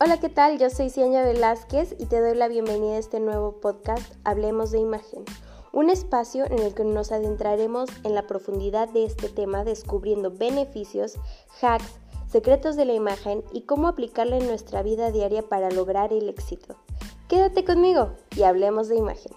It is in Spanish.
Hola, ¿qué tal? Yo soy Cianya Velázquez y te doy la bienvenida a este nuevo podcast Hablemos de Imagen, un espacio en el que nos adentraremos en la profundidad de este tema descubriendo beneficios, hacks, secretos de la imagen y cómo aplicarla en nuestra vida diaria para lograr el éxito. Quédate conmigo y hablemos de imagen.